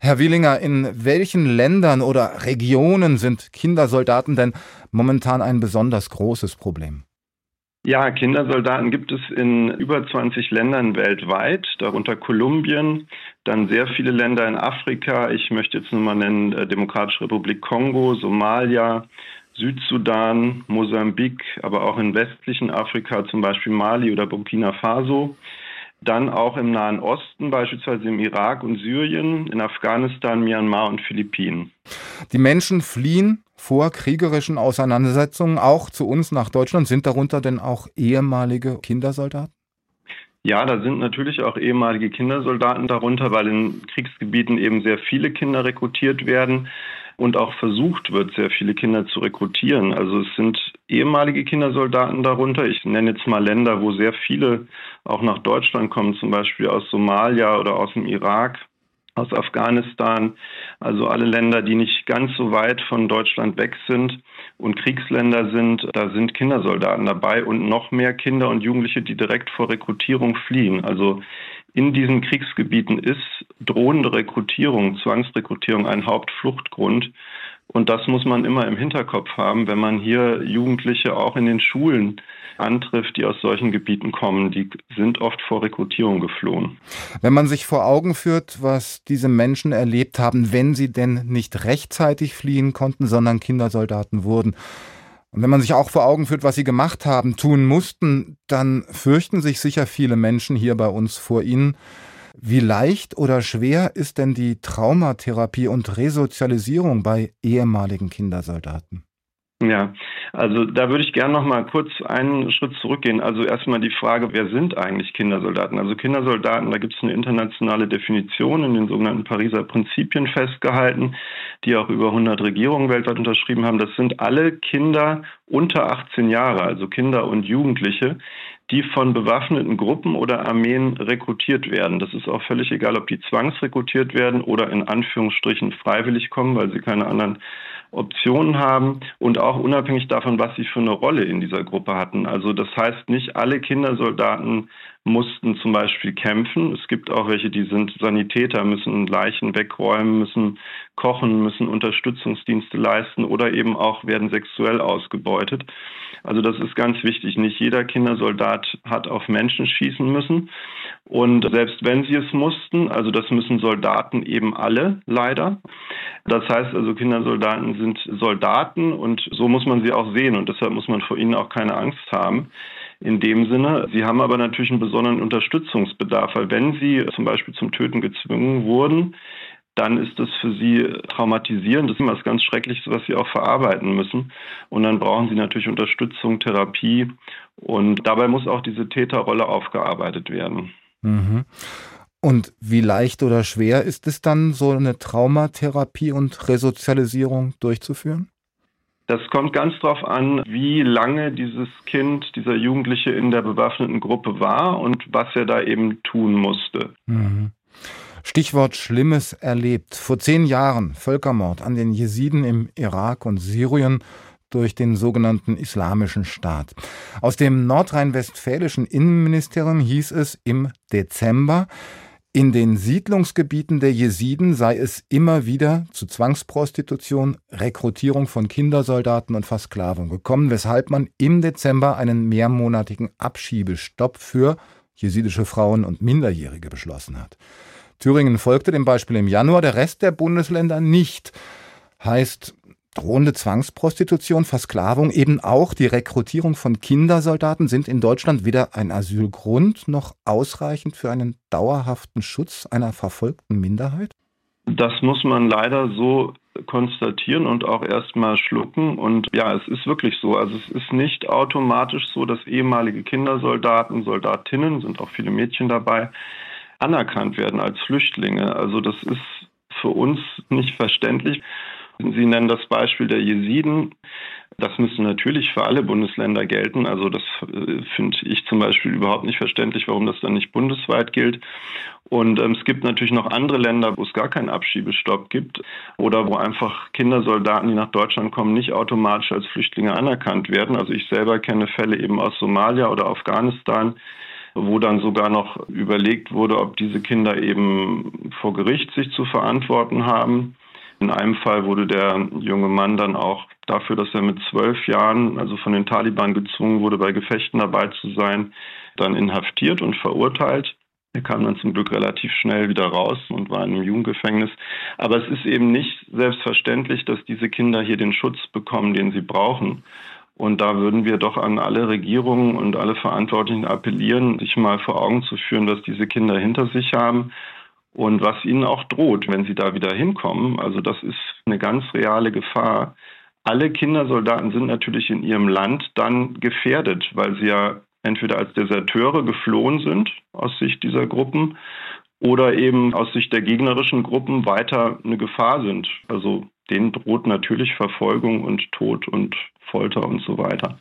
Herr Wielinger, in welchen Ländern oder Regionen sind Kindersoldaten denn momentan ein besonders großes Problem? Ja, Kindersoldaten gibt es in über 20 Ländern weltweit, darunter Kolumbien, dann sehr viele Länder in Afrika. Ich möchte jetzt nur mal nennen äh, Demokratische Republik Kongo, Somalia, Südsudan, Mosambik, aber auch in westlichen Afrika, zum Beispiel Mali oder Burkina Faso. Dann auch im Nahen Osten, beispielsweise im Irak und Syrien, in Afghanistan, Myanmar und Philippinen. Die Menschen fliehen vor kriegerischen Auseinandersetzungen auch zu uns nach Deutschland. Sind darunter denn auch ehemalige Kindersoldaten? Ja, da sind natürlich auch ehemalige Kindersoldaten darunter, weil in Kriegsgebieten eben sehr viele Kinder rekrutiert werden und auch versucht wird, sehr viele Kinder zu rekrutieren. Also es sind ehemalige Kindersoldaten darunter. Ich nenne jetzt mal Länder, wo sehr viele auch nach Deutschland kommen, zum Beispiel aus Somalia oder aus dem Irak aus Afghanistan, also alle Länder, die nicht ganz so weit von Deutschland weg sind und Kriegsländer sind, da sind Kindersoldaten dabei und noch mehr Kinder und Jugendliche, die direkt vor Rekrutierung fliehen. Also in diesen Kriegsgebieten ist drohende Rekrutierung, Zwangsrekrutierung ein Hauptfluchtgrund. Und das muss man immer im Hinterkopf haben, wenn man hier Jugendliche auch in den Schulen antrifft, die aus solchen Gebieten kommen. Die sind oft vor Rekrutierung geflohen. Wenn man sich vor Augen führt, was diese Menschen erlebt haben, wenn sie denn nicht rechtzeitig fliehen konnten, sondern Kindersoldaten wurden, und wenn man sich auch vor Augen führt, was sie gemacht haben, tun mussten, dann fürchten sich sicher viele Menschen hier bei uns vor ihnen. Wie leicht oder schwer ist denn die Traumatherapie und Resozialisierung bei ehemaligen Kindersoldaten? Ja, also da würde ich gerne noch mal kurz einen Schritt zurückgehen. Also erstmal die Frage, wer sind eigentlich Kindersoldaten? Also Kindersoldaten, da gibt es eine internationale Definition in den sogenannten Pariser Prinzipien festgehalten, die auch über 100 Regierungen weltweit unterschrieben haben. Das sind alle Kinder unter 18 Jahre, also Kinder und Jugendliche, die von bewaffneten Gruppen oder Armeen rekrutiert werden. Das ist auch völlig egal, ob die zwangsrekrutiert werden oder in Anführungsstrichen freiwillig kommen, weil sie keine anderen Optionen haben und auch unabhängig davon, was sie für eine Rolle in dieser Gruppe hatten. Also das heißt, nicht alle Kindersoldaten mussten zum Beispiel kämpfen. Es gibt auch welche, die sind Sanitäter, müssen Leichen wegräumen, müssen kochen, müssen Unterstützungsdienste leisten oder eben auch werden sexuell ausgebeutet. Also das ist ganz wichtig. Nicht jeder Kindersoldat hat auf Menschen schießen müssen. Und selbst wenn sie es mussten, also das müssen Soldaten eben alle leider. Das heißt also, Kindersoldaten sind Soldaten und so muss man sie auch sehen und deshalb muss man vor ihnen auch keine Angst haben. In dem Sinne, sie haben aber natürlich einen besonderen Unterstützungsbedarf, weil wenn sie zum Beispiel zum Töten gezwungen wurden, dann ist das für sie traumatisierend. Das ist immer was ganz Schreckliches, was sie auch verarbeiten müssen. Und dann brauchen sie natürlich Unterstützung, Therapie. Und dabei muss auch diese Täterrolle aufgearbeitet werden. Mhm. Und wie leicht oder schwer ist es dann, so eine Traumatherapie und Resozialisierung durchzuführen? Das kommt ganz darauf an, wie lange dieses Kind, dieser Jugendliche in der bewaffneten Gruppe war und was er da eben tun musste. Mhm. Stichwort Schlimmes erlebt. Vor zehn Jahren Völkermord an den Jesiden im Irak und Syrien durch den sogenannten Islamischen Staat. Aus dem nordrhein-westfälischen Innenministerium hieß es im Dezember, in den Siedlungsgebieten der Jesiden sei es immer wieder zu Zwangsprostitution, Rekrutierung von Kindersoldaten und Versklavung gekommen, weshalb man im Dezember einen mehrmonatigen Abschiebestopp für jesidische Frauen und Minderjährige beschlossen hat. Thüringen folgte dem Beispiel im Januar, der Rest der Bundesländer nicht. Heißt drohende Zwangsprostitution, Versklavung, eben auch die Rekrutierung von Kindersoldaten sind in Deutschland weder ein Asylgrund noch ausreichend für einen dauerhaften Schutz einer verfolgten Minderheit? Das muss man leider so konstatieren und auch erstmal schlucken. Und ja, es ist wirklich so. Also es ist nicht automatisch so, dass ehemalige Kindersoldaten, Soldatinnen, sind auch viele Mädchen dabei, anerkannt werden als Flüchtlinge. Also das ist für uns nicht verständlich. Sie nennen das Beispiel der Jesiden. Das müsste natürlich für alle Bundesländer gelten. Also das äh, finde ich zum Beispiel überhaupt nicht verständlich, warum das dann nicht bundesweit gilt. Und ähm, es gibt natürlich noch andere Länder, wo es gar keinen Abschiebestopp gibt oder wo einfach Kindersoldaten, die nach Deutschland kommen, nicht automatisch als Flüchtlinge anerkannt werden. Also ich selber kenne Fälle eben aus Somalia oder Afghanistan, wo dann sogar noch überlegt wurde, ob diese Kinder eben vor Gericht sich zu verantworten haben. In einem Fall wurde der junge Mann dann auch dafür, dass er mit zwölf Jahren, also von den Taliban gezwungen wurde, bei Gefechten dabei zu sein, dann inhaftiert und verurteilt. Er kam dann zum Glück relativ schnell wieder raus und war in einem Jugendgefängnis. Aber es ist eben nicht selbstverständlich, dass diese Kinder hier den Schutz bekommen, den sie brauchen. Und da würden wir doch an alle Regierungen und alle Verantwortlichen appellieren, sich mal vor Augen zu führen, dass diese Kinder hinter sich haben und was ihnen auch droht, wenn sie da wieder hinkommen. Also das ist eine ganz reale Gefahr. Alle Kindersoldaten sind natürlich in ihrem Land dann gefährdet, weil sie ja entweder als Deserteure geflohen sind aus Sicht dieser Gruppen oder eben aus Sicht der gegnerischen Gruppen weiter eine Gefahr sind. Also denen droht natürlich Verfolgung und Tod und Folter und so weiter.